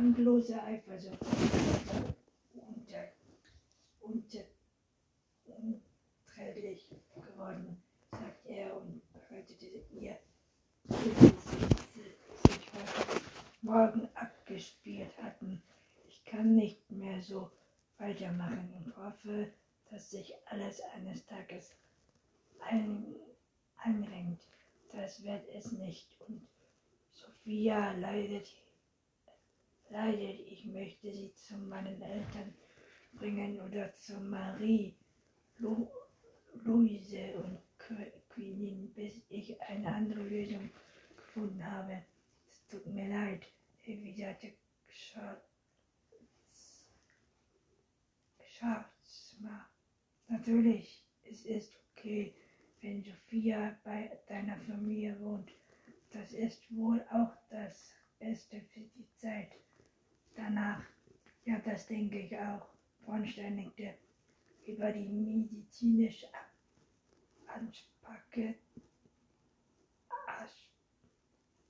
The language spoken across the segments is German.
grundlose Eifersucht unter, unter, unträglich geworden, sagt er und bereitete ihr, sich heute Morgen abgespielt hatten. Ich kann nicht mehr so weitermachen und hoffe, dass sich alles eines Tages ein, einrenkt. Das wird es nicht. Und Sophia leidet, leidet. Ich möchte sie zu meinen Eltern bringen oder zu Marie, Lu, Luise und Queenie, bis ich eine andere Lösung gefunden habe. Es tut mir leid, erwiderte Schatzma. Natürlich, es ist okay, wenn Sophia bei deiner Familie wohnt. Das ist wohl auch das Beste für die Zeit danach. Ja, das denke ich auch. Nickte über die medizinische Anspacke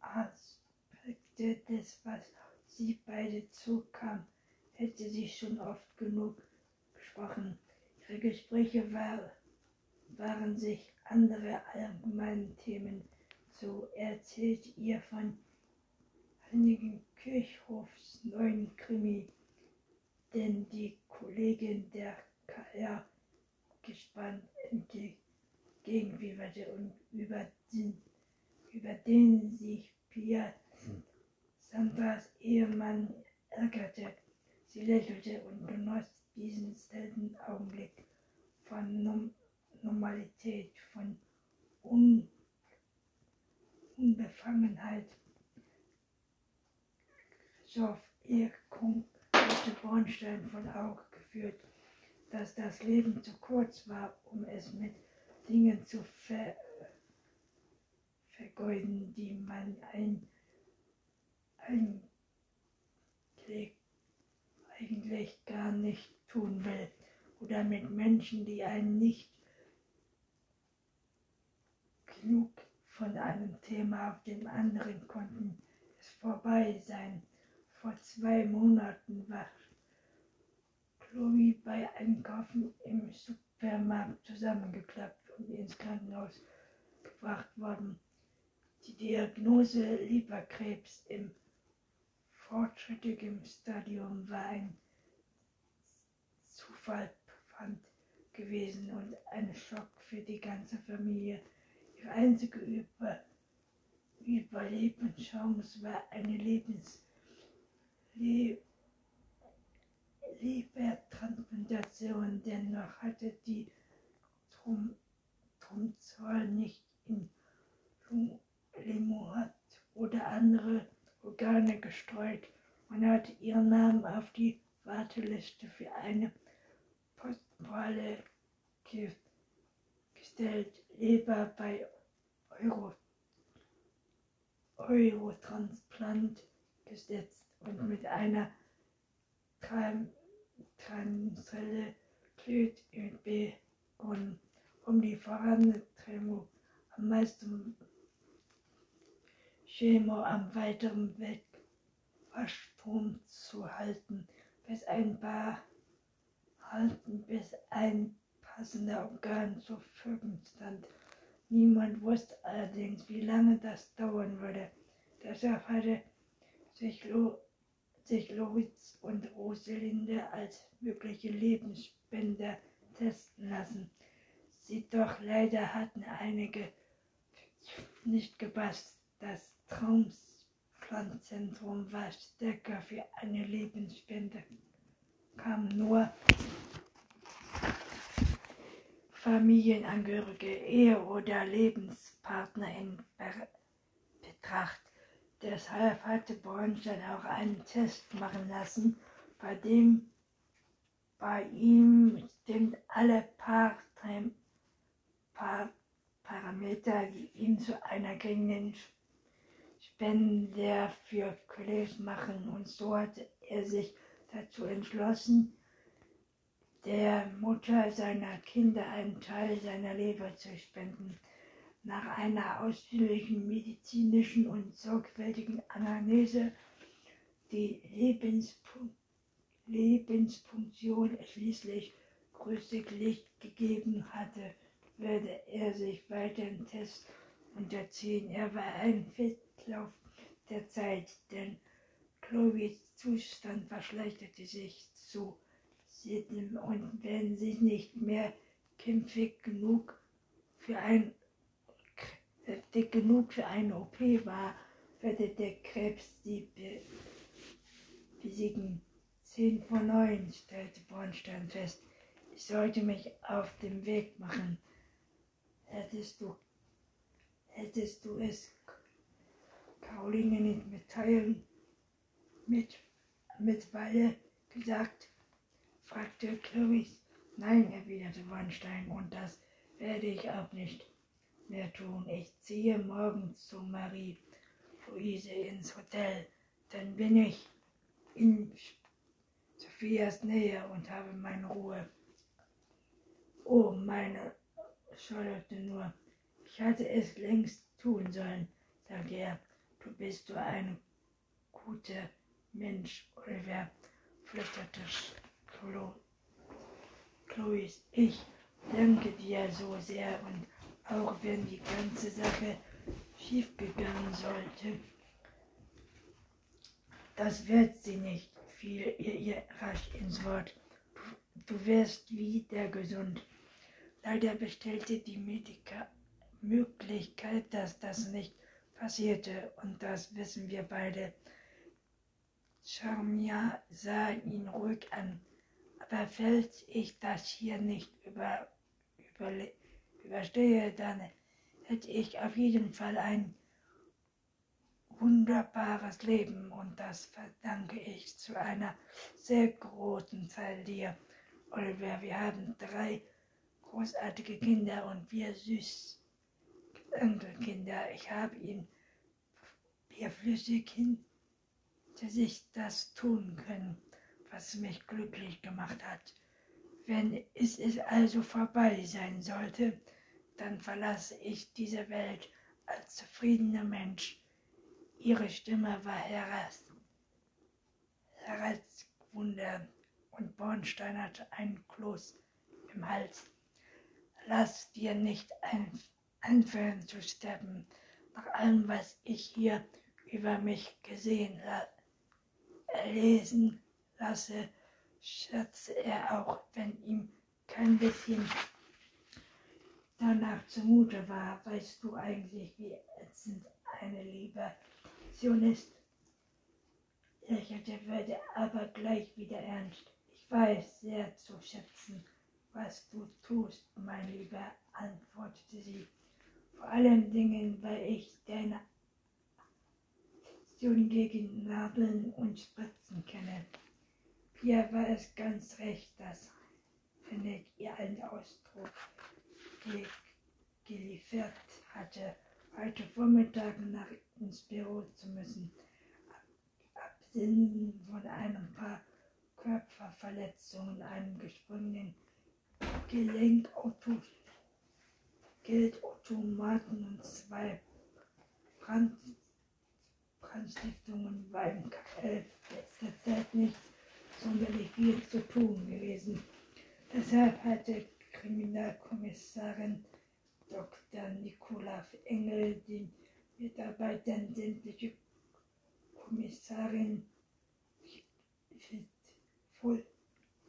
Aspekte des, was sie beide zukam, hätte sie schon oft genug gesprochen. Ihre Gespräche war, waren sich andere allgemeinen Themen so erzählt ihr von einigen Kirchhofs neuen Krimi, den die Kollegin der KR gespannt entgegenfieberte und über den, über den sich Pia Sandras Ehemann ärgerte. Sie lächelte und genoss diesen seltenen Augenblick von Normalität, von Un Unbefangenheit. Christoph Irkung hatte Bornstein von Auge geführt, dass das Leben zu kurz war, um es mit Dingen zu ver vergeuden, die man ein, ein, eigentlich gar nicht tun will, oder mit Menschen, die einen nicht genug von einem Thema auf dem anderen konnten es vorbei sein. Vor zwei Monaten war Chloe bei Einkaufen im Supermarkt zusammengeklappt und ins Krankenhaus gebracht worden. Die Diagnose Leberkrebs im fortschrittlichen Stadium war ein Zufallpfand gewesen und ein Schock für die ganze Familie. Ihre einzige Über Überlebenschance war eine Lebens Le Lebertransplantation. Dennoch hatte die Trum Trumzahl nicht in Lemohat oder andere Organe gestreut. Man hatte ihren Namen auf die Warteliste für eine postmorale gestellt. Leber bei Euro, Eurotransplant gesetzt und mit einer Transzelle Klut begonnen, um die Vorantreibung am meisten Chemo am weiteren Weg Waschstrom zu halten, bis ein paar halten, bis ein passender Organ zur Verfügung stand. Niemand wusste allerdings, wie lange das dauern würde. Deshalb hatte sich, Lo sich Loritz und Roselinde als mögliche Lebensspender testen lassen. Sie doch leider hatten einige nicht gepasst. Das Traumpflanzentrum war stärker für eine Lebensspende, kam nur Familienangehörige, Ehe oder Lebenspartner in Betracht. Deshalb hatte Bornstein auch einen Test machen lassen, bei dem bei ihm stimmt alle Paar, Paar, Parameter, die ihn zu einer geringen Spender für College machen. Und so hatte er sich dazu entschlossen, der Mutter seiner Kinder einen Teil seiner Leber zu spenden. Nach einer ausführlichen medizinischen und sorgfältigen Analyse die Lebenspun Lebensfunktion schließlich größtlich gegeben hatte, würde er sich weiteren Tests unterziehen. Er war ein Fettlauf der Zeit, denn Chloes Zustand verschlechterte sich zu jedem und wenn sie nicht mehr kämpfig genug für ein dick genug für eine OP war, würde der Krebs sie be besiegen. Zehn vor neun, stellte Bornstein fest. Ich sollte mich auf den Weg machen. Hättest du, hättest du es Caroline nicht mitteilen, mit, mit Weile gesagt, fragte Clovis. Nein, erwiderte Bornstein, und das werde ich auch nicht mehr tun. Ich ziehe morgen zu Marie Louise ins Hotel. Dann bin ich in Sophias Nähe und habe meine Ruhe. Oh, meine, scheuerte nur. Ich hatte es längst tun sollen, sagte er. Du bist so ein guter Mensch, Oliver, flüsterte Chloe. Ich danke dir so sehr und auch wenn die ganze Sache schiefgegangen sollte. Das wird sie nicht, fiel ihr, ihr rasch ins Wort. Du, du wirst wieder gesund. Leider bestellte die Mediker Möglichkeit, dass das nicht passierte, und das wissen wir beide. Charmia sah ihn ruhig an. Aber falls ich das hier nicht über, über, überstehe, dann hätte ich auf jeden Fall ein wunderbares Leben und das verdanke ich zu einer sehr großen Teil dir, Oliver. Wir haben drei großartige Kinder und wir süß Enkelkinder. Ich habe ihn flüssig hinter sich das tun können, was mich glücklich gemacht hat. Wenn es also vorbei sein sollte, dann verlasse ich diese Welt als zufriedener Mensch. Ihre Stimme war heraus, herausgewunder und Bornstein hatte einen Kloß im Hals. Lass dir nicht einfallen zu sterben, nach allem, was ich hier über mich gesehen, lesen lasse, schätze er auch, wenn ihm kein bisschen danach zumute war, weißt du eigentlich, wie ätzend eine Liberation ist? Lächelte, würde aber gleich wieder ernst. Ich weiß sehr zu schätzen, was du tust, mein Lieber, antwortete sie. Vor allen Dingen, weil ich deine Aktion gegen Nadeln und Spritzen kenne. Hier war es ganz recht, das findet ihr einen Ausdruck geliefert hatte, heute Vormittag nach ins Büro zu müssen. Absinnen von einem paar Körperverletzungen, einem gesprungenen Gelenkauto, Geldautomaten und zwei Brand, Brandstiftungen beim KF letzter Zeit nicht sonderlich viel zu tun gewesen. Deshalb hatte Kriminalkommissarin Dr. Nicola Engel den Mitarbeitern sämtliche Kommissarin für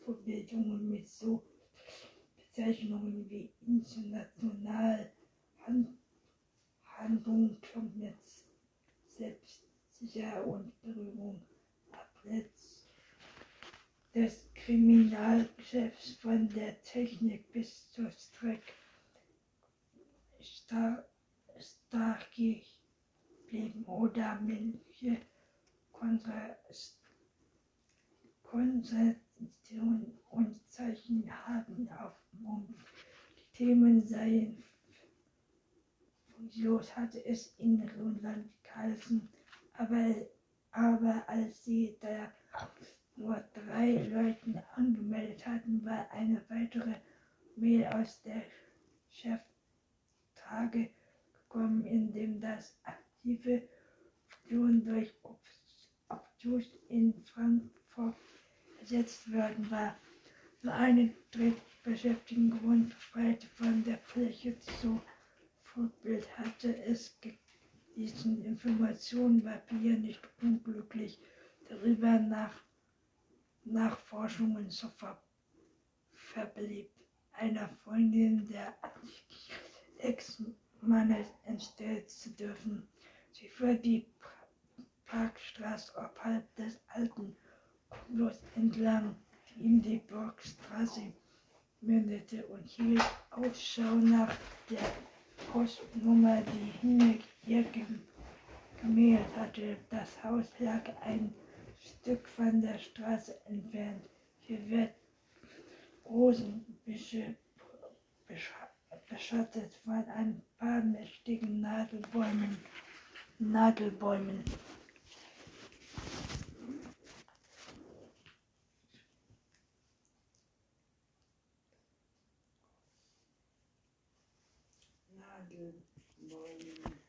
Vorbildungen mit so Bezeichnungen wie international Hand, Handlung, Klumnetz, selbstsicher und Berührung abletzt Kriminalgeschäfts von der Technik bis zur Streck star starkig blieben oder männliche Konzentration und Zeichen haben auf Mund. Die Themen seien funktionslos, hatte es in Russland geheißen, aber, aber als sie der nur drei Leuten angemeldet hatten, war eine weitere Mail aus der Cheftage gekommen, in dem das aktive Fusion durch Obdus in verletzt worden war. Nur eine Drittbeschäftigten Grund befreite von der Fläche zu Vorbild hatte es diesen Informationen war Pia nicht unglücklich darüber nach Nachforschungen zu ver verblieb. Einer Freundin der Ex-Mannes entstellt zu dürfen. Sie fuhr die Parkstraße oberhalb des alten Klos entlang, die in die Burgstraße mündete und hielt Ausschau nach der Postnummer, die hinter ihr gemeldet hatte. Das Haus lag ein Stück von der Straße entfernt. Hier wird Rosenbüsche beschattet von ein paar mächtigen Nadelbäumen. Nadelbäumen. Nadelbäumen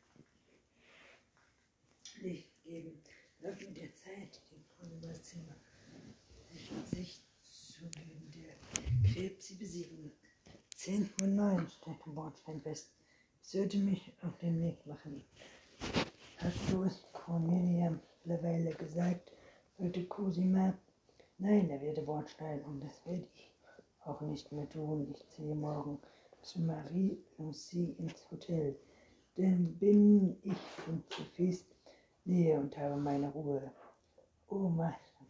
Licht geben. Öffnet den Zimmer. Sich zu geben, der Krebs sie besiegen. 10 von 9 stellt Bordstein fest. Ich sollte mich auf den Weg machen. Hast du es Cornelia mittlerweile gesagt? Wollte Cosima? Nein, erwiderte Bordstein, und das werde ich auch nicht mehr tun. Ich ziehe morgen zu Marie Lucie ins Hotel. Denn bin ich in Sophies Nähe und habe meine Ruhe.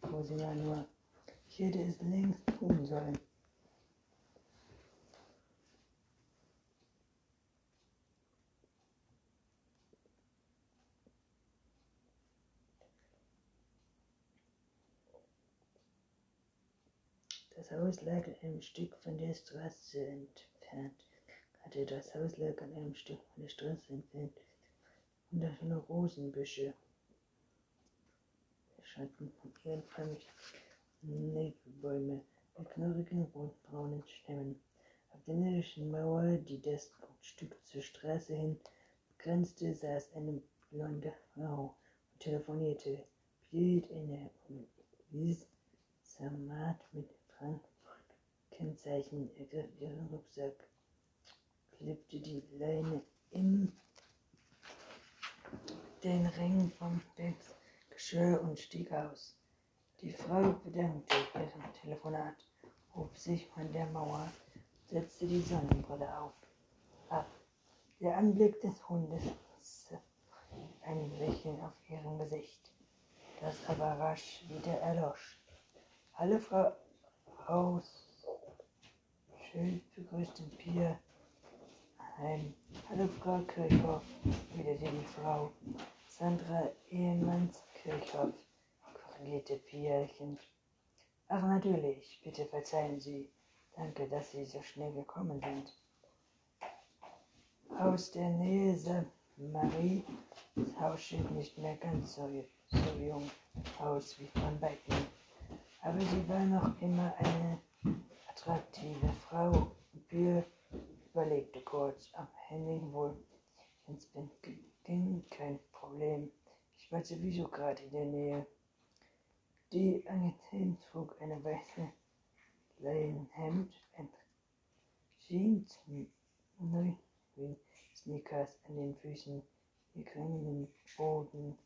Oh mein, Cosima nur. Ich hätte es längst tun sollen. Das Haus lag ein Stück von der Straße entfernt. Hatte das Haus lag an einem Stück von der Straße entfernt. Und da schon Rosenbüsche. Schatten von ihren Nebelbäume mit knorrigen rotbraunen Stämmen. Auf der nordischen Mauer, die das Stück zur Straße hin grenzte, saß eine blonde Frau und telefonierte. Hielt inne und wies Samat mit Frankfurt-Kennzeichen ergriff ihren Rucksack, klippte die Leine in den Ring vom Geschirr und stieg aus. Die Frau bedankte ihren Telefonat, hob sich von der Mauer, setzte die Sonnenbrille auf. Ab. Der Anblick des Hundes ein Lächeln auf ihrem Gesicht, das aber rasch wieder erlosch. Hallo Frau Haus. Schön begrüßt den Pier. Heim. Hallo Frau Kirchhoff, widerte die Frau. Sandra Ehemanns Kirchhoff, korrigierte Pia lächelnd. Ach natürlich, bitte verzeihen Sie. Danke, dass Sie so schnell gekommen sind. Aus der Nähe St. Marie, das Haus sieht nicht mehr ganz so, so jung aus wie von Becken. Aber sie war noch immer eine attraktive Frau. Wir überlegte kurz, am Henning wohl ins Bett ging, kein Problem. Ich war sowieso gerade in der Nähe. Die Agentin trug eine weiße Leinenhemd, ein Jeans, neuen Sneakers an den Füßen, die klingenden Boden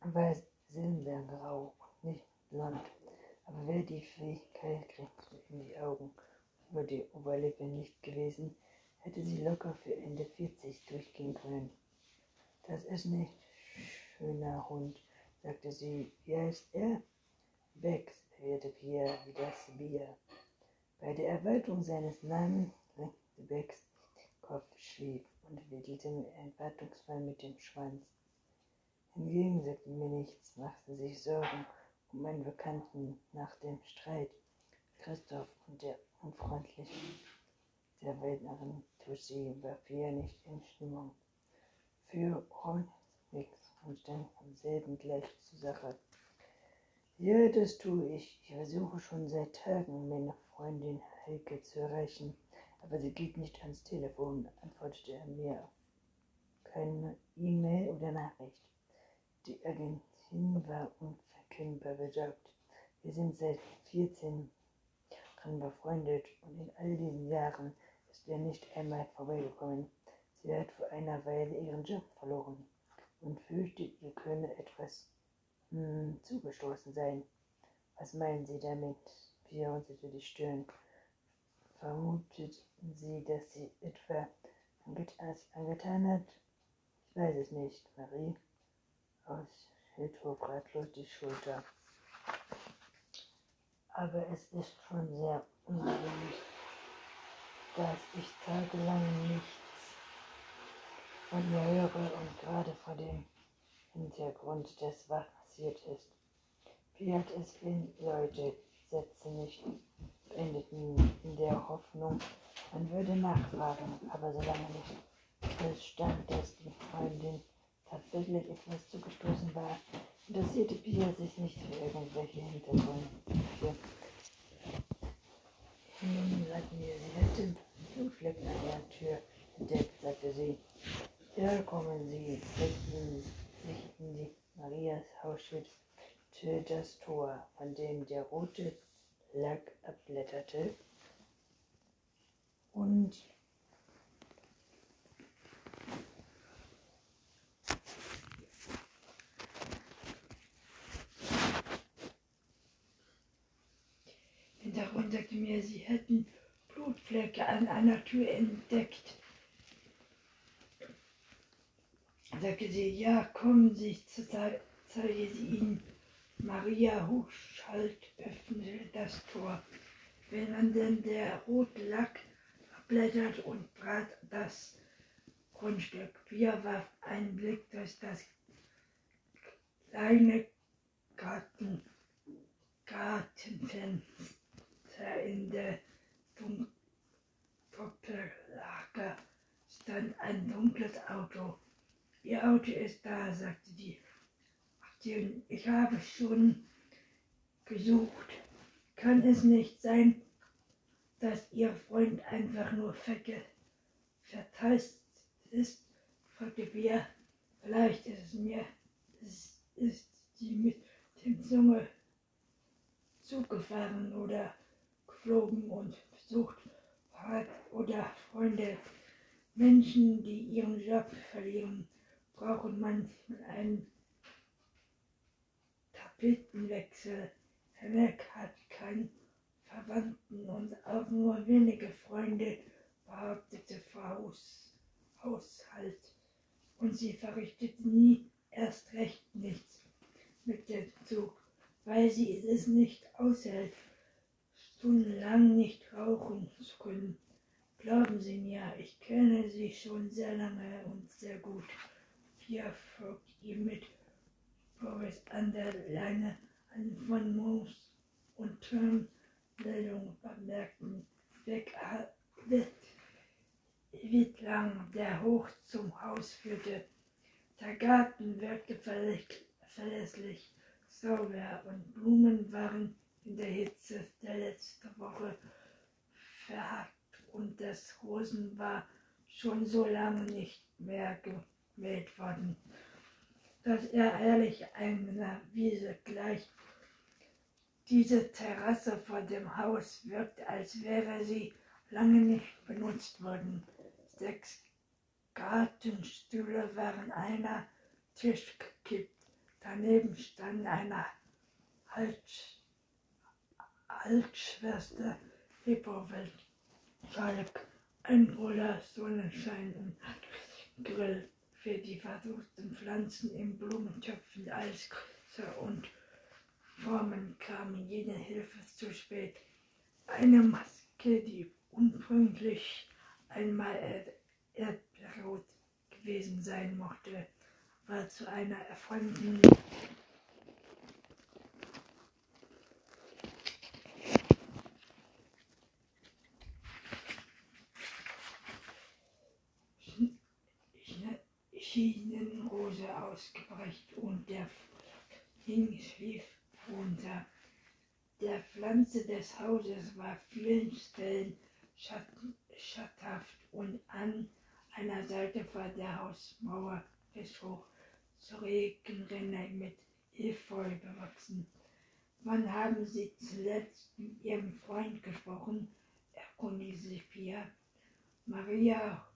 war silbergrau und nicht Land. Aber wer die Fähigkeit kriegt in die Augen über die Oberlippe nicht gewesen, hätte sie locker für Ende 40 durchgehen können. Das ist nicht schöner Hund, sagte sie. Wie heißt er? Bex, erwiderte Pierre wie das Bier. Bei der Erweiterung seines Namens lenkte Bex Kopf schief und wedelte erwartungsvoll mit dem Schwanz. Hingegen sagte mir nichts, machte sich Sorgen um meinen Bekannten nach dem Streit. Christoph und der unfreundlichen der Rednerin Tussi war Pia nicht in Stimmung. Für uns nichts und stand am selben gleich zur Sache. Ja, das tue ich. Ich versuche schon seit Tagen, meine Freundin Heike zu erreichen, aber sie geht nicht ans Telefon, antwortete er mir keine E-Mail oder Nachricht. Die Agentin war unverkennbar besorgt. Wir sind seit 14 Jahren befreundet und in all diesen Jahren ist er nicht einmal vorbeigekommen. Sie hat vor einer Weile ihren Job verloren und fürchtet, ihr könne etwas hm, zugestoßen sein. Was meinen Sie damit? Wir runzelte die Stirn. Vermutet sie, dass sie etwa angetan hat? Ich weiß es nicht, Marie. Aus Hiltrop ratlos die Schulter. Aber es ist schon sehr ungewöhnlich, dass ich tagelang nichts ihr höre und gerade vor dem Hintergrund des, was passiert ist. Wie hat es in Leute, Sätze nicht beendeten in der Hoffnung, man würde nachfragen, aber solange nicht feststand, dass die Freundin tatsächlich etwas zugestoßen war, interessierte Pia sich nicht für irgendwelche Hintergründe. Nun sagten wir, sie hätte Blutflecken an der Tür entdeckt, sagte sie. Ja, kommen Sie, richten sich in die Marias Hausschild das Tor, von dem der rote Lack abblätterte. Und Hintergrund sagte mir, sie hätten Blutflecke an einer Tür entdeckt. Sagte sie, ja, kommen Sie, zeige sie ihnen. Maria Hochschalt öffnete das Tor. Wenn man denn der Rotlack abblättert und trat das Grundstück. Wir warf einen Blick durch das kleine Garten, Gartenfenster in der Doppellage stand ein dunkles Auto. Ihr Auto ist da, sagte die. Ich habe schon gesucht. Kann es nicht sein, dass Ihr Freund einfach nur verge verteist ist? fragte Bea. Vielleicht ist es mir, ist, ist sie mit dem Zunge zugefahren oder geflogen und besucht hat oder Freunde. Menschen, die ihren Job verlieren, brauchen manchmal einen Tapetenwechsel. Hennek hat keinen Verwandten und auch nur wenige Freunde, behauptete Frau Haushalt. Und sie verrichtet nie erst recht nichts mit dem Zug, weil sie es nicht aushält, stundenlang nicht rauchen zu können. Glauben Sie mir, ich kenne Sie schon sehr lange und sehr gut. Hier folgt ihr mit Boris an der Leine an von Moos und Turmmeldung bemerkten, weg, weg, lang der hoch zum Haus führte. Der Garten wirkte verlässlich sauber und Blumen waren in der Hitze der letzten Woche verhackt und das Rosen war schon so lange nicht mehr gemäht worden, dass er ehrlich einer Wiese gleich diese Terrasse vor dem Haus wirkt, als wäre sie lange nicht benutzt worden. Sechs Gartenstühle waren einer Tisch gekippt. Daneben stand eine Alt Altschwester Lippowelt, Schalk, ein Bruder Sonnenschein und Grill für die versuchten Pflanzen in Blumentöpfen als Größe und Formen kamen jede Hilfe zu spät. Eine Maske, die ursprünglich einmal erdrot gewesen sein mochte, war zu einer erfreulichen Ausgebrecht und der Hing schlief runter. Der Pflanze des Hauses war vielen Stellen schatthaft und an einer Seite vor der Hausmauer bis hoch zur Regenrinne mit Efeu bewachsen. Wann haben Sie zuletzt mit Ihrem Freund gesprochen? erkundigte sich Pia. Maria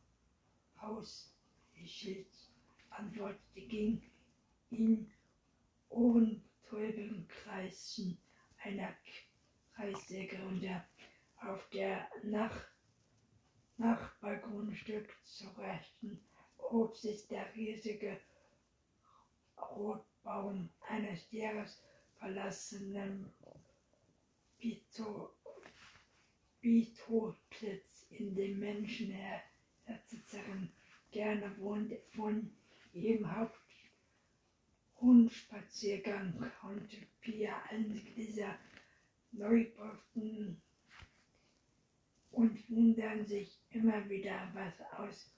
Hausschild antwortete, ging in ohrentäubigen Kreisen einer Kreissäge runter. Auf der Nach Nachbargrundstück zur Rechten hob sich der riesige Rotbaum eines Jahres verlassenen Bitoplitz, in dem Menschen herzuzerren gerne wohnt von ihrem Haupthundspaziergang konnte Pia einige dieser Neubauten und wundern sich immer wieder, was aus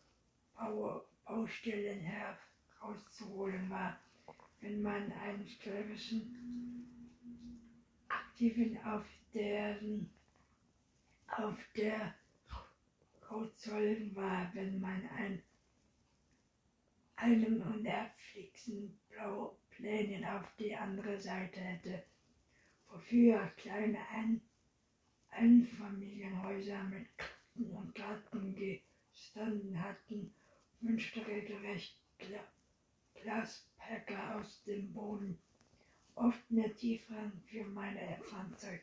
Bau Baustellen herauszuholen war. Wenn man einen störrischen Aktiven auf deren auf der Hautsäulen war, wenn man ein, einen unerflixen Plänen auf die andere Seite hätte, wofür kleine ein Einfamilienhäuser mit Garten und Garten gestanden hatten, wünschte regelrecht Glasperker aus dem Boden, oft mehr tiefer für mein Fahrzeug,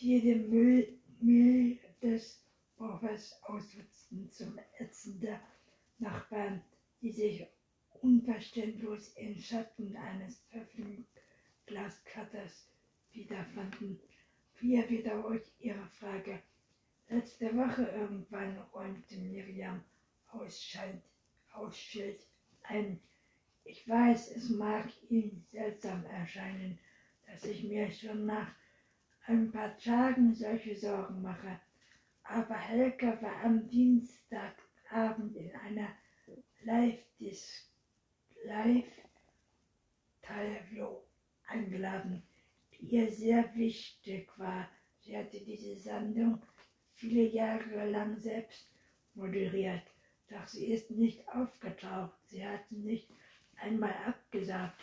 die den Müll, Müll des Baufers ausnutzten zum Ätzen der Nachbarn, die sich unverständlos im Schatten eines Glaskatters wiederfanden. Pia wiederholt ihre Frage. Letzte Woche irgendwann räumte Miriam Hausschild ein. Ich weiß, es mag Ihnen seltsam erscheinen, dass ich mir schon nach ein paar Tagen solche Sorgen mache, aber Helga war am Dienstagabend in einer Live-Talvio eingeladen, die ihr sehr wichtig war. Sie hatte diese Sendung viele Jahre lang selbst moderiert, doch sie ist nicht aufgetaucht. Sie hatte nicht einmal abgesagt.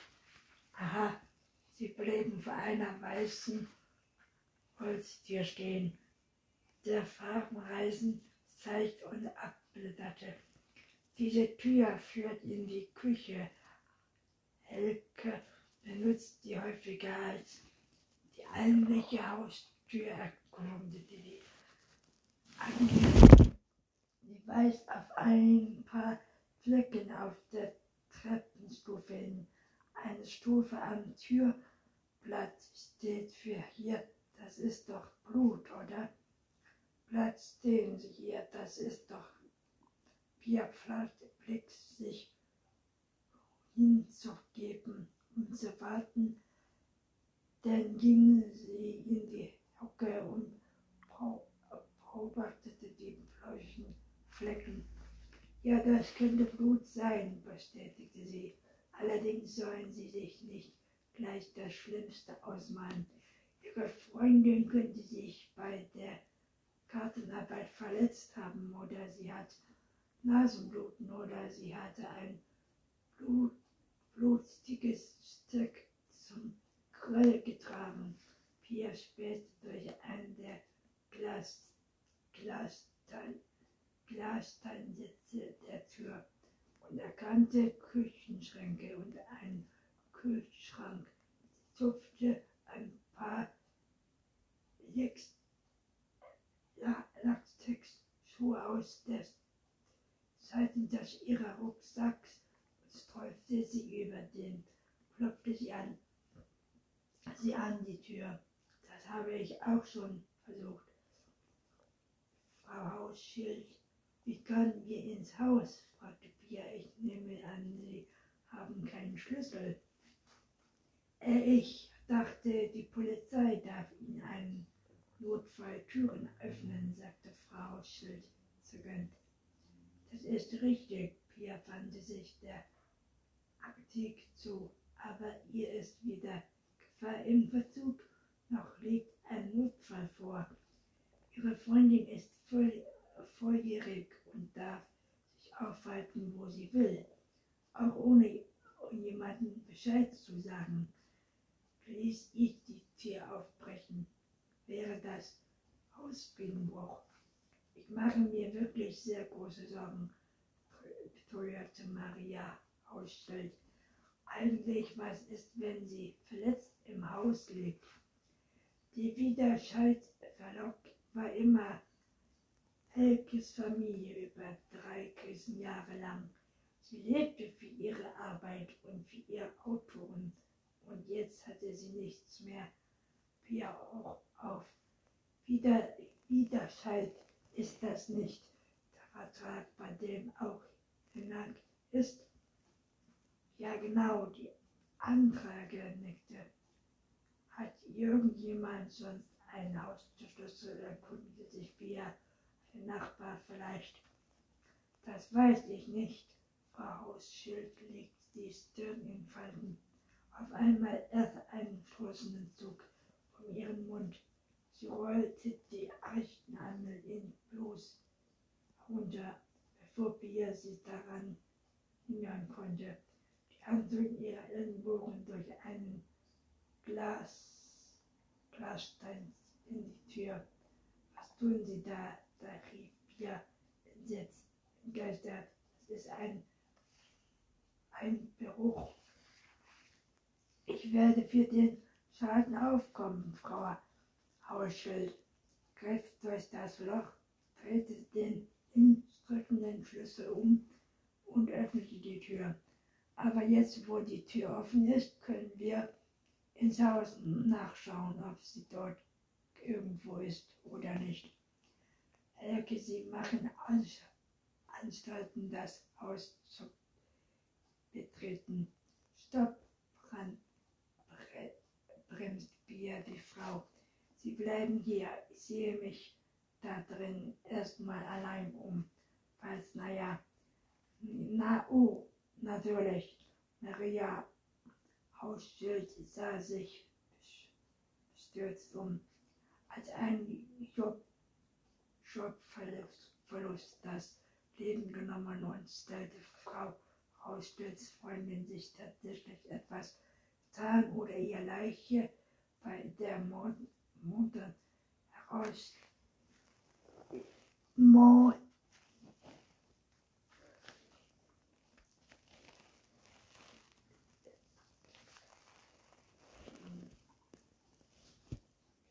Aha, sie blieben vor einer weißen Holztür stehen. Der Farbenreisen zeigt und abblätterte. Diese Tür führt in die Küche. Helke benutzt die häufiger als die eigentliche Haustür, erkundete die Angehörige. Sie weist auf ein paar Flecken auf der Treppenstufe hin. Eine Stufe am Türblatt steht für hier, das ist doch Blut, oder? Platz stehen Sie hier, das ist doch. Blickt sich hinzugeben, um zu warten. Dann ging sie in die Hocke und beobachtete die bläulichen Flecken. Ja, das könnte Blut sein, bestätigte sie. Allerdings sollen Sie sich nicht gleich das Schlimmste ausmalen. Ihre Freundin könnte sich bei der Gartenarbeit verletzt haben oder sie hat Nasenbluten oder sie hatte ein Blut, blutiges Stück zum Grill getragen. Pia spähte durch einen der Glas, der Tür und erkannte Küchenschränke und einen Kühlschrank, zupfte ein paar Lackstex-Schuhe aus der Seitentasche ihrer Rucksacks und streufte sie über den, klopfte sie an, sie an die Tür. Das habe ich auch schon versucht. Frau Hausschild wie können wir ins Haus? fragte Pia. Ich nehme an, Sie haben keinen Schlüssel. Äh, ich dachte, die Polizei darf Ihnen einen Notfall Türen öffnen, sagte Frau Schild zögernd. Das ist richtig, Pia wandte sich der Aktik zu, aber ihr ist wieder Gefahr im Verzug. Noch liegt ein Notfall vor. Ihre Freundin ist voll volljährig und darf sich aufhalten, wo sie will, auch ohne jemandem Bescheid zu sagen. ließ ich die Tür aufbrechen. Wäre das Hausfriedenbruch? Ich mache mir wirklich sehr große Sorgen, beteuerte Maria ausstellt. Eigentlich, was ist, wenn sie verletzt im Haus liegt? Die Widerscheidverlock war immer Helkes Familie über drei Krisenjahre lang. Sie lebte für ihre Arbeit und für ihr Autoren und jetzt hatte sie nichts mehr. Wie auch auf Wider Widerscheid ist das nicht der Vertrag, bei dem auch genannt ist. Ja genau, die Antrage nickte. Hat irgendjemand sonst einen Hausschlüssel, erkundigte sich via ein Nachbar vielleicht. Das weiß ich nicht. Frau Hausschild legt die Stirn in Falten. Auf einmal erst einen stoßenden Zug um ihren Mund. Sie rollte die Archtenhandel in bloß runter, bevor Pia sie daran hindern konnte. Die Handrücken ihrer Ellenbogen durch einen Glas, Glasstein in die Tür. Was tun Sie da? Da rief Pia entsetzt, entgeistert. Es ist ein, ein Beruch. Ich werde für den Schaden aufkommen, Frau Hausschild. Griff durch das Loch, drehte den drückenden Schlüssel um und öffnete die Tür. Aber jetzt, wo die Tür offen ist, können wir ins Haus nachschauen, ob sie dort irgendwo ist oder nicht. Helke, Sie machen Anstalten, das Haus zu betreten. Stopp, Brand, bremst Bia die Frau. Sie bleiben hier. Ich sehe mich da drin erstmal allein um. Falls, naja, na, oh, natürlich. Maria Hausschild sah sich bestürzt um, als ein Job, Jobverlust das Leben genommen und stellte Frau Hausschilds Freundin sich tatsächlich etwas getan oder ihr Leiche bei der Mutter heraus. Mo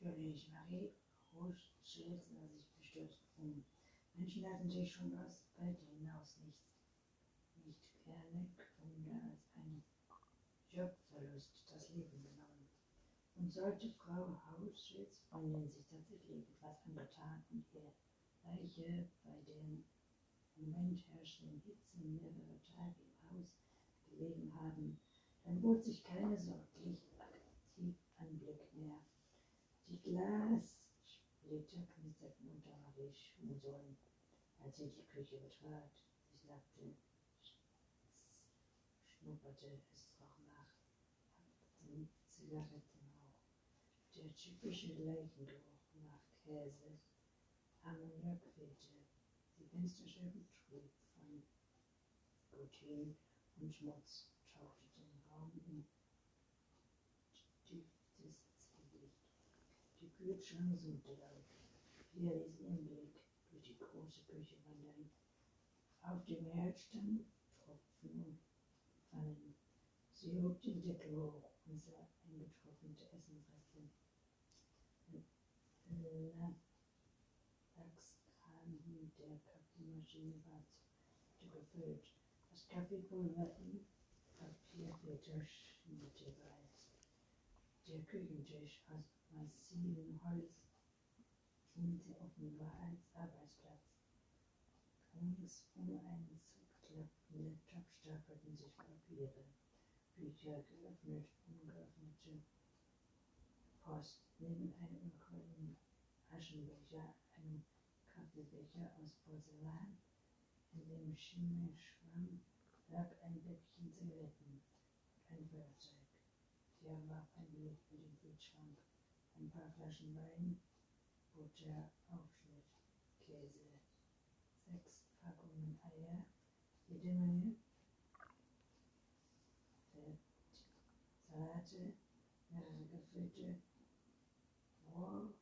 König Marie Rothschild sah sich bestürzt um. Menschen hatten sich schon aus weit hinaus nichts, nicht gerne Kunde als ein Jobverlust das Leben genommen. Und sollte Frau Hausschwitz Freundin sich tatsächlich etwas angetan und ihr Leiche bei den im Moment herrschenden Hitze mehrere Tage im Haus gelegen haben, dann bot sich keine sorglich aktiv Anblick mehr. Die Glassplitter knisterten unter Marie Schuhsohlen, als sie die Küche betrat. Sie sagte, schnupperte, es roch nach. Der typische Leichengeruch nach Käse, Ammoniak fehlte. Die Fensterscheibe trug von Routine und Schmutz, tauchte den Raum in tiefstes Zwielicht. Die Kühlschrank summte laut. Pia ließ ihren Blick durch die große Küche wandern. Auf dem Herd standen Tropfen und Pfannen. Sie hob den Deckel hoch und sah eingetrocknete Essensreste. Lachskran der Kaffeemaschine war gefüllt. Das Kaffeepulver im Papierfilter schmierte weiß. Der Küchentisch aus massivem Holz diente offenbar als Arbeitsplatz. Rings um einen zuklappenden Laptop stapelten sich Papiere, Bücher, geöffnet, ungeöffnete Post, neben einem Aschenbecher, einem Kaffeebecher aus Porzellan, in dem Schimmel schwamm, lag ein Bäckchen Zigaretten ein Feuerzeug. Pia warf einen Blick in den Kühlschrank, ein paar Flaschen Wein, Butter, Aufschnitt, Käse, sechs Packungen Eier, jede Menge Salate, mehrere gefüllte Vor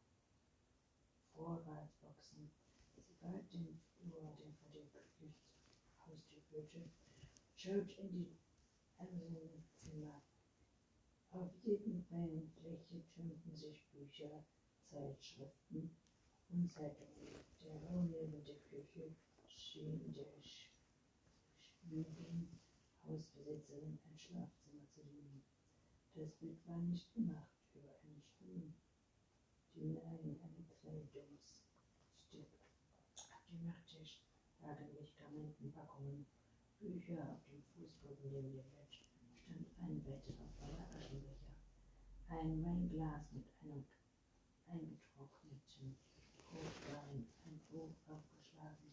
Vorratsboxen. Sie bald den Flur, den vor der Haustür führte, schaut in die anderen. Auf jedem Fläche türmten sich Bücher, Zeitschriften und Zeitungen. Der Raum neben der Küche schien der schwierigen Hausbesitzerin ein Schlafzimmer zu dienen. Das Bett war nicht gemacht für einen Stuhl, Nein eine Kleidungsstück. Auf dem Nachttisch lagen Medikamentenpackungen, Bücher neben dem Bett stand ein weiterer voller Aschenbecher, ein Weinglas mit einem eingetrockneten Rotwein, ein Buch aufgeschlagen,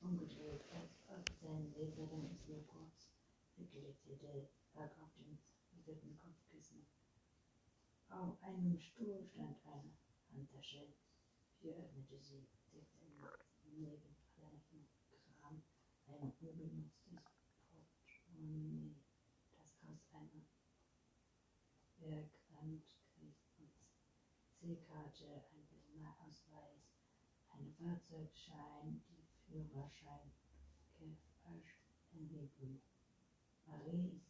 umgedreht, als ob sein Leserin es nur kurz weggelegt hätte, lag auf dem vierten Kopfkissen. Auf einem Stuhl stand eine Handtasche. Hier öffnete sie, legte neben allerlei Kram ein unbenutztes Portemonnaie, das aus einer Berghandgriff und C-Karte, ein Personalausweis, ein Fahrzeugschein, die Führerschein, Cash erheben. Maries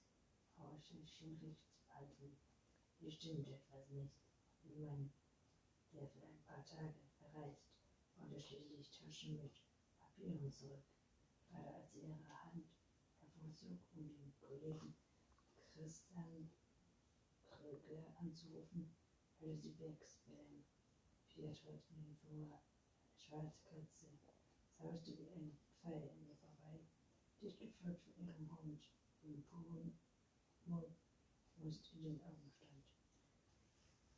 Porsche schien recht zu halten. Hier stimmt etwas nicht. Jemand, der für ein paar Tage verreist, wollte schließlich Taschen mit Papieren zurück. Gerade als ihre Hand hervorzog, um den Kollegen Christian Kröger anzurufen, hörte sie Becks bellen. Pia trat ihnen vor. Schwarze Katze sauste wie ein Pfeil an ihr vorbei, dicht gefolgt von ihrem Hund, dem puren Most in den Augen stand.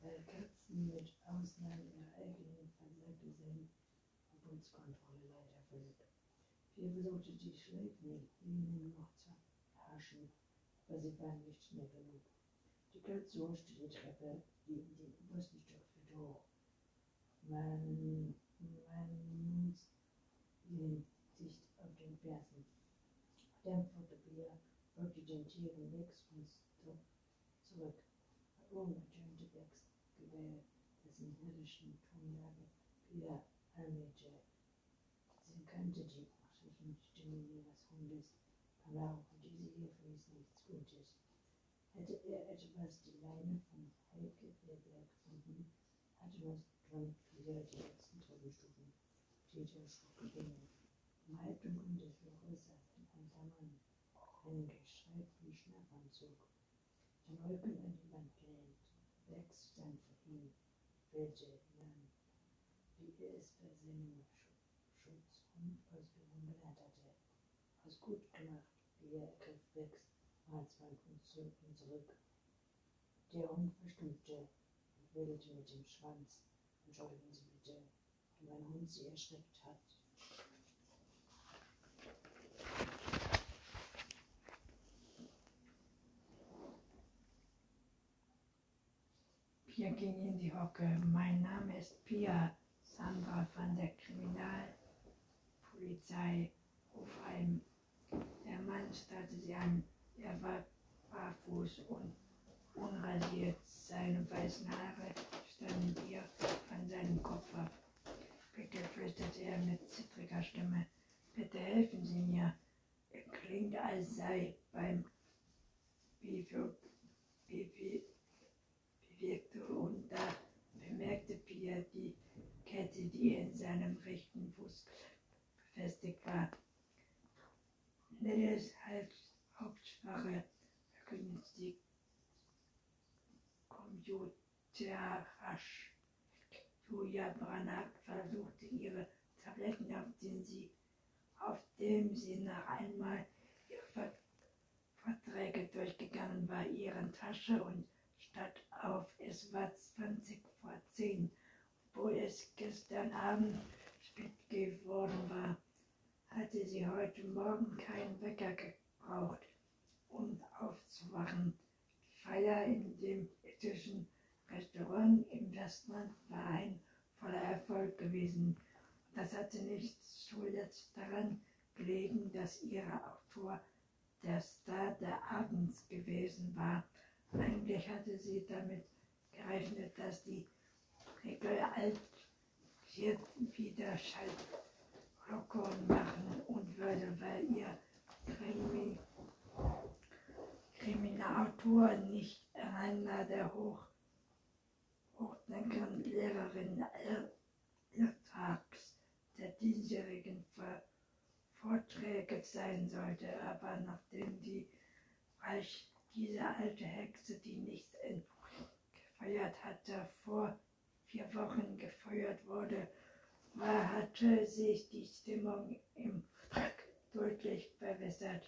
Weil Katzen mit Ausnahme ihrer eigenen versagte Sinn Geburtskontrolle leider völlig. Pia versuchte die Schläflinien noch zu haschen, aber sie waren nicht schnell genug. Die Katze huschte die Treppe, die in den obersten Stock führte, hoch. Man, ihn dicht auf den Fersen. Dann folgte Pia, folgte den Tieren links und zurück. Becks Gebell, dessen hirdischen Tonlage Pia anmähte. Sie kannte die nachrichten Stimmen ihres Hundes, Palau, und diese hier verließ nichts Gutes. Hätte er etwas die Leine von Heike Weber gefunden, hatte man dran wieder die letzten Treppenstufen. Peter schlug Flures saß ein alter Mann, einen gestreiften Schlafanzug, den Rücken an die Wand gelehnt. Bex stand vor ihm, welche hinein, wie er es bei seinem Schutzhund aus Übung gelernt hatte. Aus gut gemacht, wie er ergriff Bex Halsband und ihn zurück. Der Hund verstummte und wedelte mit dem Schwanz. Entschuldigen Sie bitte, wenn mein Hund Sie erschreckt hat. Pia ging in die Hocke. Mein Name ist Pia Sandra von der Kriminalpolizei Hofheim. Der Mann starrte sie an. Er war barfuß und unrasiert. Seine weißen Haare standen ihr von seinem Kopf ab. Bitte flüsterte er mit zittriger Stimme. Bitte helfen Sie mir. Er klingt, als sei beim Bifo- Bifi- bewirkte und da bemerkte Pia die Kette, die in seinem rechten Fuß befestigt war. Nelles Hals, Hauptsprache verkündete die Computerrasch. Julia Branagh versuchte ihre Tabletten, auf denen sie, auf dem sie nach einmal ihre Ver Verträge durchgegangen war, ihren Tasche und statt auf, es war 20 vor 10, obwohl es gestern Abend spät geworden war, hatte sie heute Morgen keinen Wecker gebraucht, um aufzuwachen. Die Feier in dem britischen Restaurant im Westland war ein voller Erfolg gewesen. Das hatte nicht zuletzt daran gelegen, dass ihr Autor der Star der Abends gewesen war, Eigentlich hatte sie damit gerechnet, dass die Regel alt jetzt wieder Schaltlockern machen und würde, weil ihr Krimi Kriminalautor nicht einer der hoch, hochdenkenden Lehrerinnen Irrtags der diesjährigen Vorträge sein sollte, aber nachdem die Reich diese alte Hexe, die nichts gefeiert hatte, vor vier Wochen gefeuert wurde, war, hatte sich die Stimmung im deutlich verbessert.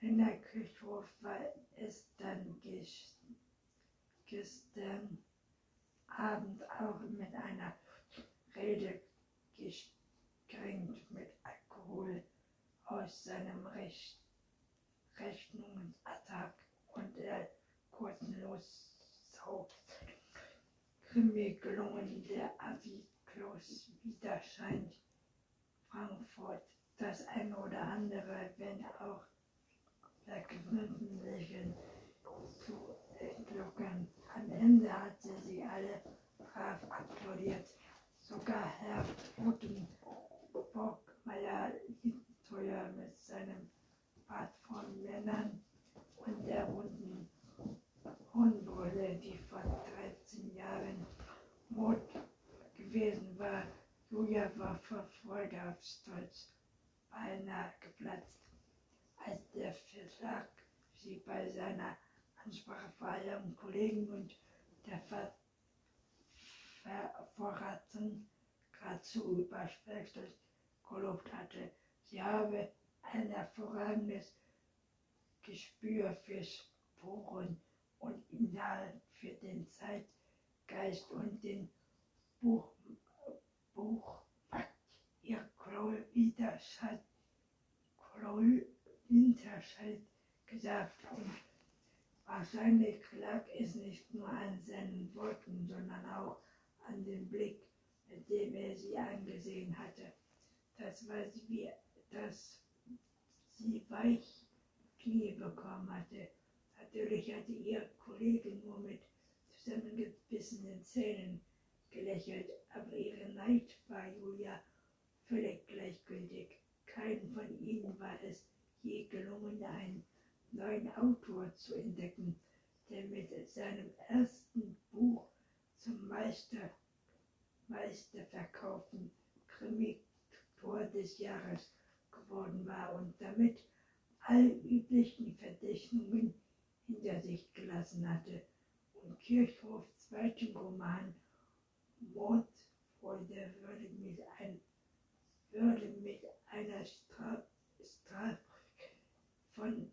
In der Kirchhof war es dann gestern Abend auch mit einer Rede gesprengt mit Alkohol aus seinem Recht, Rechnungsattack und der kurzen Lossau Krimi gelungen, der Aviklos wieder scheint Frankfurt das eine oder andere, wenn auch verknüpfen Lächeln zu entlocken. Am Ende hatte sie alle brav applaudiert. Sogar Herr Rotenbockmeier teuer mit seinem Bart von Männern und der runden Hornbrille, die vor 13 Jahren Mord gewesen war. Julia war vor Freude auf Stolz beinahe geplatzt als der Verlag sie bei seiner Ansprache vor ihrem Kollegen und der Ver Vorraten geradezu überschwänglich gelobt hatte. Sie habe ein hervorragendes Gespür für Spuren und Inhalt, für den Zeitgeist und den Buch, Buch ihr Kroll Widerscheid, Kroll Winterscheid gesagt und wahrscheinlich lag es nicht nur an seinen Worten, sondern auch an dem Blick, mit dem er sie angesehen hatte. Das war wie, dass sie weich Knie bekommen hatte. Natürlich hatte ihr Kollege nur mit zusammengebissenen Zähnen gelächelt, aber ihre Neid war Julia völlig gleichgültig. Kein von ihnen war es je gelungen, einen neuen Autor zu entdecken, der mit seinem ersten Buch zum Meister, Meisterverkaufen Krimi-Tor des Jahres geworden war und damit all üblichen Verdächtigungen hinter sich gelassen hatte und Kirchhofs zweiten Roman Mordfreude würde mit, ein, würde mit einer Straf, Straf von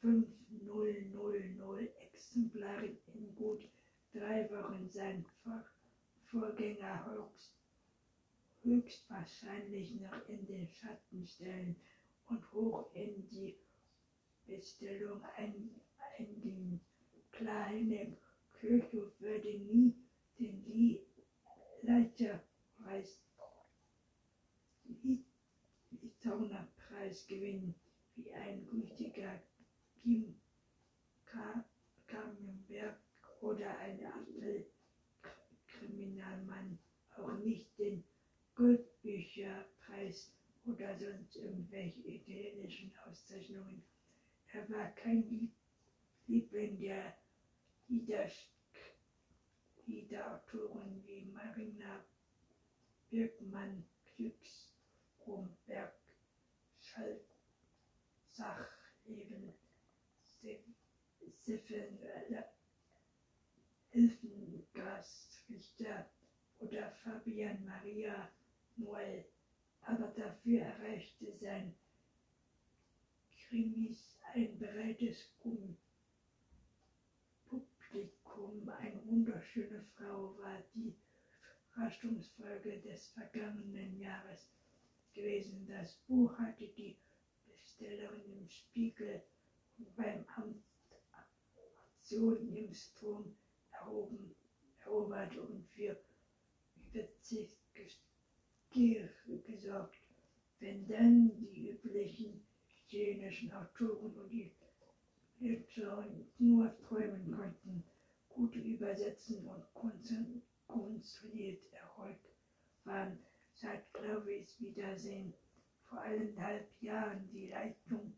15000 Exemplaren in gut drei Wochen sein Vorgänger höchst, höchstwahrscheinlich noch in den Schatten stellen und hoch in die Bestellung eingehen. Kleine Kirche würde nie den Leiterpreis Litaunerpreis gewinnen wie ein gütiger Kim Kamenberg oder ein Apfelkriminalmann, auch nicht den Goldbücherpreis oder sonst irgendwelche italienischen Auszeichnungen. Er war kein Liebling der Liederautoren wie Marina Birkmann, Glücks, Romberg, Schalt, Sachleben, Siffen, Hilfengastrichter oder Fabian Maria Noel. Aber dafür erreichte sein Krimis ein breites Publikum. Eine wunderschöne Frau war die Überraschungsfolge des vergangenen Jahres gewesen. Das Buch hatte die Stellerin im Spiegel beim Amt im Strom erhoben, erobert und für Übersicht gesorgt. Wenn dann die üblichen chilenischen Autoren und die Literatur nur träumen konnten, gute Übersetzen und konsolidiert Erfolg waren seit Clovis Wiedersehen vor eineinhalb Jahren die Leitung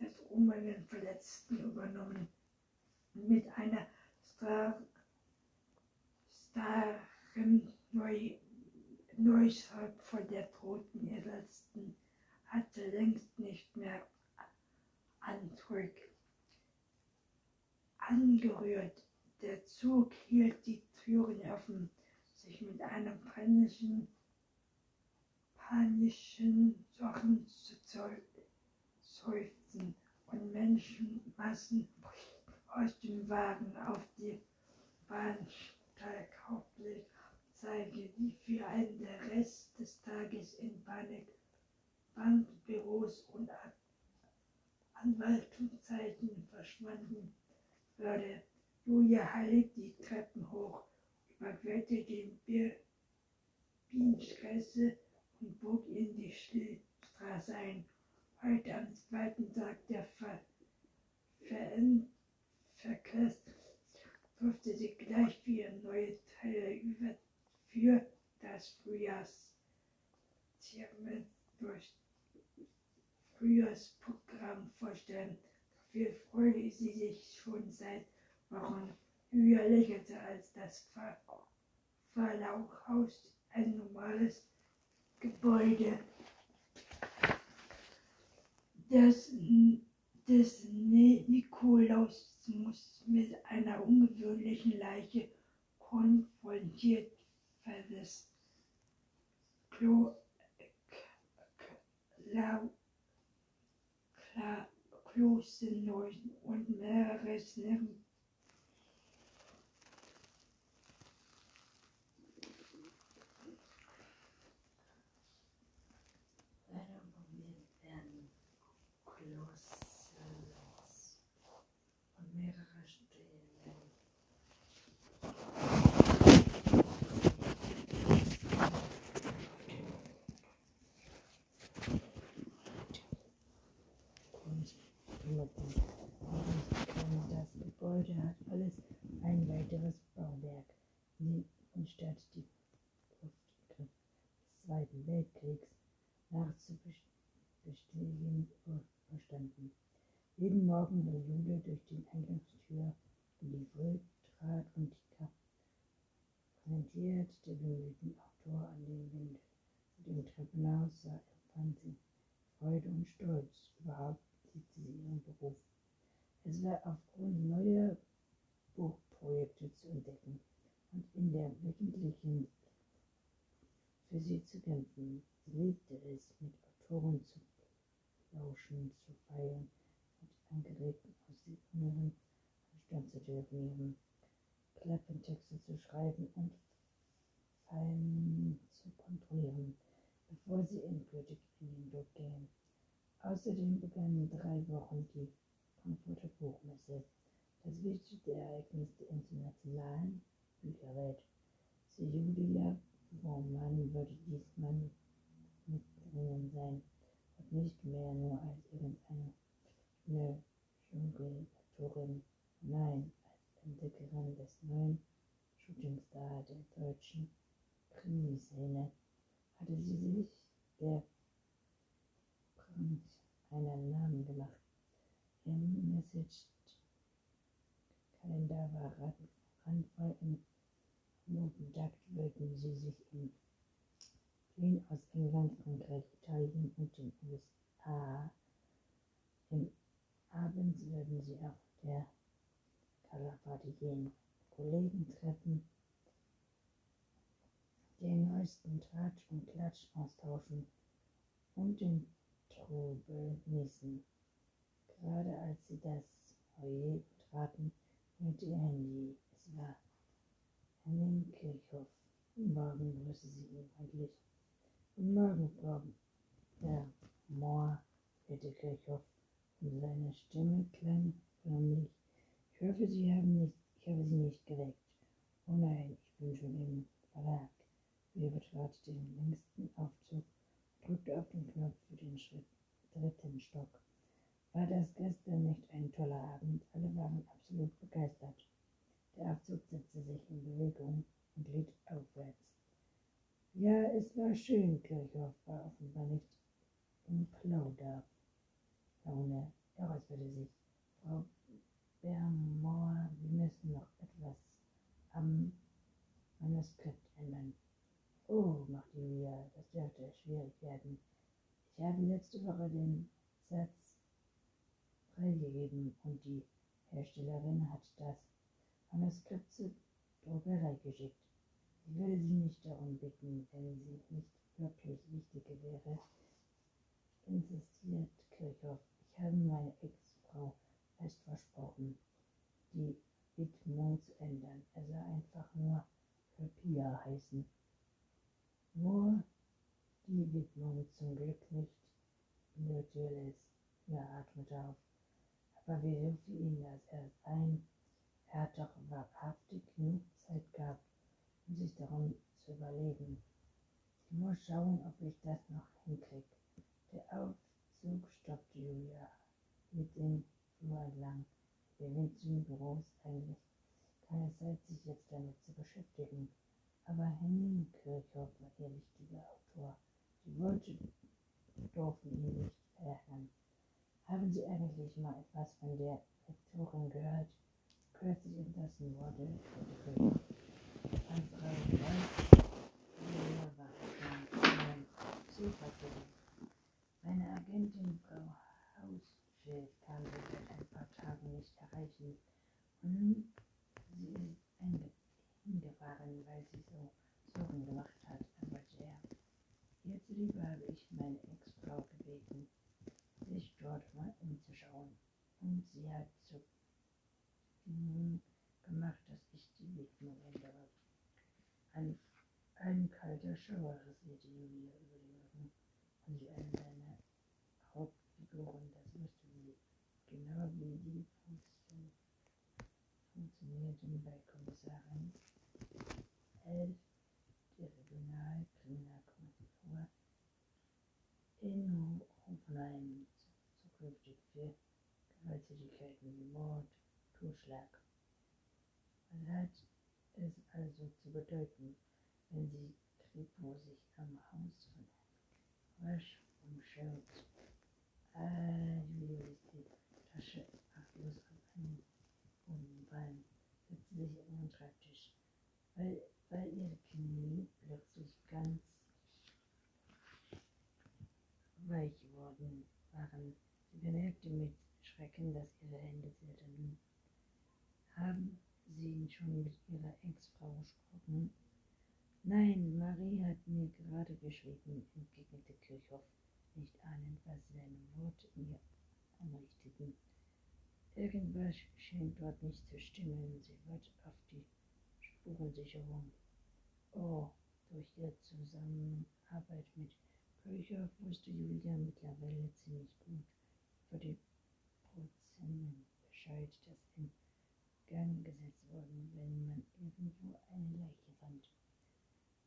des ruhenden Verletzten übernommen. Mit einer star starren Neu Neustart von der Toten Erletzten hatte längst nicht mehr Antrag angerührt. Der Zug hielt die Türen offen, sich mit einem panischen, panischen Sachen zu seufzen und Menschenmassen aus dem Wagen auf die Bahnsteig hauptsächlich zeige, die für einen Rest des Tages in Bankbüros und Anwaltungszeiten verschwanden würde. Julia heilt die Treppen hoch, überquerte die Bienenstraße und bog in die Straße ein. Heute am zweiten Tag der Ver Verkehrs durfte sie gleich vier neue Teile über für das Frühjahrs durch Frühjahrsprogramm vorstellen. Dafür freute sie sich schon seit Wochen. Höher lächelte als das Ver Verlaufhaus, ein normales Gebäude, das, des Nikolaus muss mit einer ungewöhnlichen Leiche konfrontiert werden. Klo Klosenläusen und mehrere Snirren. Gebäude hat alles ein weiteres Bauwerk in die Stadt die Luft des Zweiten Weltkriegs nachzubestehen verstanden. Jeden Morgen, wenn Jude durch die Eingangstür in die Früh trat und präsentiert der bemühten Autor an den Wind dem Treppenhaus sah, empfand sie Freude und Stolz. Überhaupt liebte sie ihren Beruf. Es war aufgrund neuer Buchprojekte zu entdecken und in der wöchentlichen für sie zu kämpfen. Sie liebte es, mit Autoren zu lauschen, zu feiern und angeregten aus dem Inneren anstand zu dürfen, ihren Klappentexte zu schreiben und fein zu kontrollieren, bevor sie endgültig in den Druck gehen. Außerdem begannen drei Wochen die Frankfurter Buchmesse, das wichtigste Ereignis der internationalen Bücherwelt. Für Julia Baumann würde diesmal mit drinnen sein und nicht mehr nur als irgendeine Jonglatorin, nein, als Entdeckerin des neuen Shootingstar der deutschen Krimiszene hatte sie sich der Prinz einen Namen gemacht. Im Message-Kalender war randvoll im Minutentakt würden sie sich in Wien aus England, Frankreich, Italien und den USA. Im Abend würden sie auf der Colorparty gehen, Kollegen treffen, den neuesten Tratsch und Klatsch austauschen und den Trubel genießen. Gerade als sie das Foyer betraten, hörte ihr Handy. Es war Henning Kirchhoff. Morgen, grüßte sie ihn freundlich. Guten Morgen, Frau der Moor, hörte Kirchhoff. Und seine Stimme klang förmlich. Ich hoffe, Sie haben nicht, ich habe Sie nicht geweckt. Oh nein, ich bin schon im Verlag. Wir betrat den längsten Aufzug, drückte auf den Knopf für den Schritt, dritten Stock. War das gestern nicht ein toller Abend? Alle waren absolut begeistert. Der Aufzug setzte sich in Bewegung und glitt aufwärts. Ja, es war schön, Kirchhoff war offenbar nicht im Plauder. Laune, er räusperte sich. Frau Bermore, wir müssen noch etwas am Manuskript ändern. Oh, machte Julia, das dürfte schwierig werden. Ich habe letzte Woche den Satz freigegeben und die Herstellerin hat das Manuskript zur Druckerei geschickt. Ich würde Sie nicht darum bitten, wenn sie nicht wirklich wichtig wäre, insistiert Kirchhoff. Ich habe meine Ex-Frau fest versprochen, die Widmung zu ändern. Er soll einfach nur Pia heißen. Nur die Widmung zum Glück nicht individuell ist. Er atmete auf. Aber wie hilft ihm das erst ein? Er hat doch wahrhaftig genug Zeit gehabt, um sich darum zu überlegen. Ich muss schauen, ob ich das noch hinkriege. Der Aufzug stoppte Julia mit dem Flur entlang. Wir winzigen Büros eigentlich keine Zeit, sich jetzt damit zu beschäftigen. Aber Henning Kirchhoff war ihr wichtiger Autor. Die Worte durften ihn nicht ärgern. Haben Sie eigentlich mal etwas von der Lektorin gehört? Kürzlich entlassen wurde, wurde an Frau Sofa Meine Agentin Frau Hausschild kann sie seit ein paar Tagen nicht erreichen. Und sie ist hingefahren, weil sie so Sorgen gemacht hat, antwortete er. Jetzt lieber habe ich meine Ex-Frau gebeten, sich dort mal umzuschauen. Und sie hat so nun gemacht, dass ich die Widmung ändere. Ein, ein kalter Schauer rasierte Julia über den Rücken und sie eine seiner Hauptfiguren, das wusste sie, genau wie die Funktion, funktionierten bei L. der Regionalkriminalkommissar in Hoffenheim zukünftig für Gewalttätigkeiten wie Mord, Totschlag. Was hat es also zu bedeuten, wenn sie Kripo sich am Haus von Rasch umschaut? Ah, Julia ließ die Tasche achtlos auf einen Boden fallen, setzte sich an den Schreibtisch, weil, ihre Knie plötzlich ganz weich geworden waren. Sie bemerkte mit Schrecken, dass ihre Hände zitterten. Haben Sie ihn schon mit Ihrer Ex-Frau gesprochen? Nein, Marie hat mir gerade geschrieben, entgegnete Kirchhoff, nicht ahnend, was seine Worte ihr anrichteten. Irgendwas scheint dort nicht zu stimmen. Sie wird auf die Spurensicherung. Oh, durch ihre Zusammenarbeit mit Kirchhoff wusste Julia mittlerweile ziemlich gut über die Prozenten Bescheid, das in Gang gesetzt wurden, wenn man irgendwo eine Leiche fand.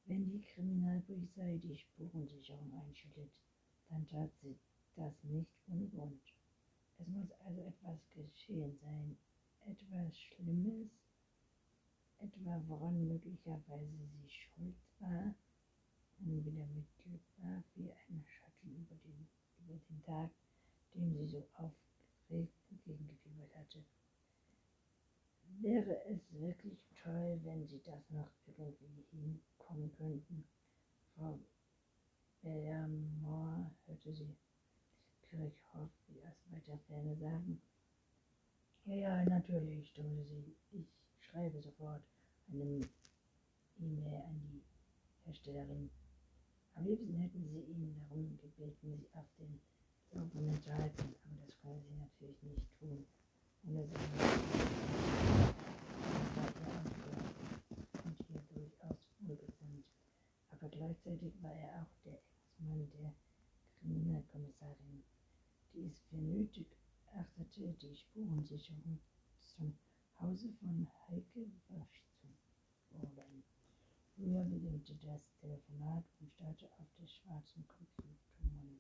Wenn die Kriminalpolizei die Spurensicherung einschaltet, dann tat sie das nicht ohne Grund. Es muss also etwas geschehen sein, etwas Schlimmes, etwa woran möglicherweise sie schuld war und wieder mit Glück war wie ein Schatten über den, über den Tag, dem sie so aufgeregt entgegengefiebert hatte. Wäre es wirklich toll, wenn Sie das noch irgendwie hinkommen könnten? Frau Bellamore hörte sie Kirchhoff wie aus weiter Ferne sagen. Ja, ja, natürlich, stimmte sie. Ich schreibe sofort eine E-Mail an die Herstellerin. Am liebsten hätten sie ihn gebeten, sie auf den Laufenden zu halten, aber das können sie natürlich nicht tun, und ihr durchaus gleichzeitig war er auch der Ex-Mann der Kriminalkommissarin, die es für nötig achtete, die Spurensicherung zum Hause von Heike Wasch zu fordern. Julia beginnte das Telefonat und starrte auf den schwarzen Computermonitor.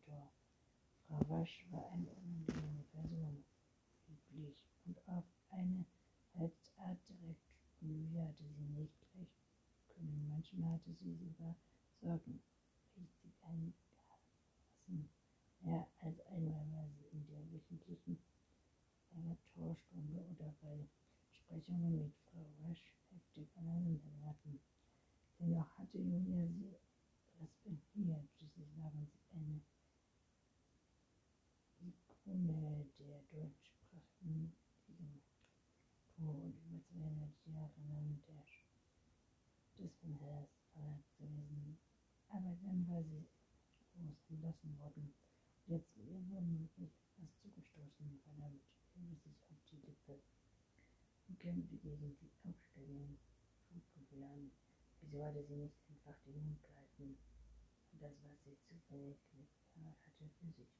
Frau Wasch war eine unangenehme Person, üblich und auf eine Halbart direkt, Julia hatte sie nicht gleich können. Manchmal hatte sie sogar Sorgen, richtig eingelassen. Mehr als einmal war sie in der wöchentlichen Laboratorstunde oder bei Besprechungen mit Frau Wasch heftig aneinander geraten. Dennoch hatte Julia sie respektiert. Schließlich waren sie eine Ikone der deutschsprachigen Literatur und über 200 Jahre lang der Dispenhers Verlag gewesen. Aber dann war sie groß entlassen worden. Jetzt ihr womöglich etwas zugestoßen. Verdammt, fühlte sich auf die Lippe und kämpfte gegen die Aufstellung. Schulpopel an. Wieso hatte sie nicht einfach den Mund gehalten und das, was sie zufällig hatte, für sich?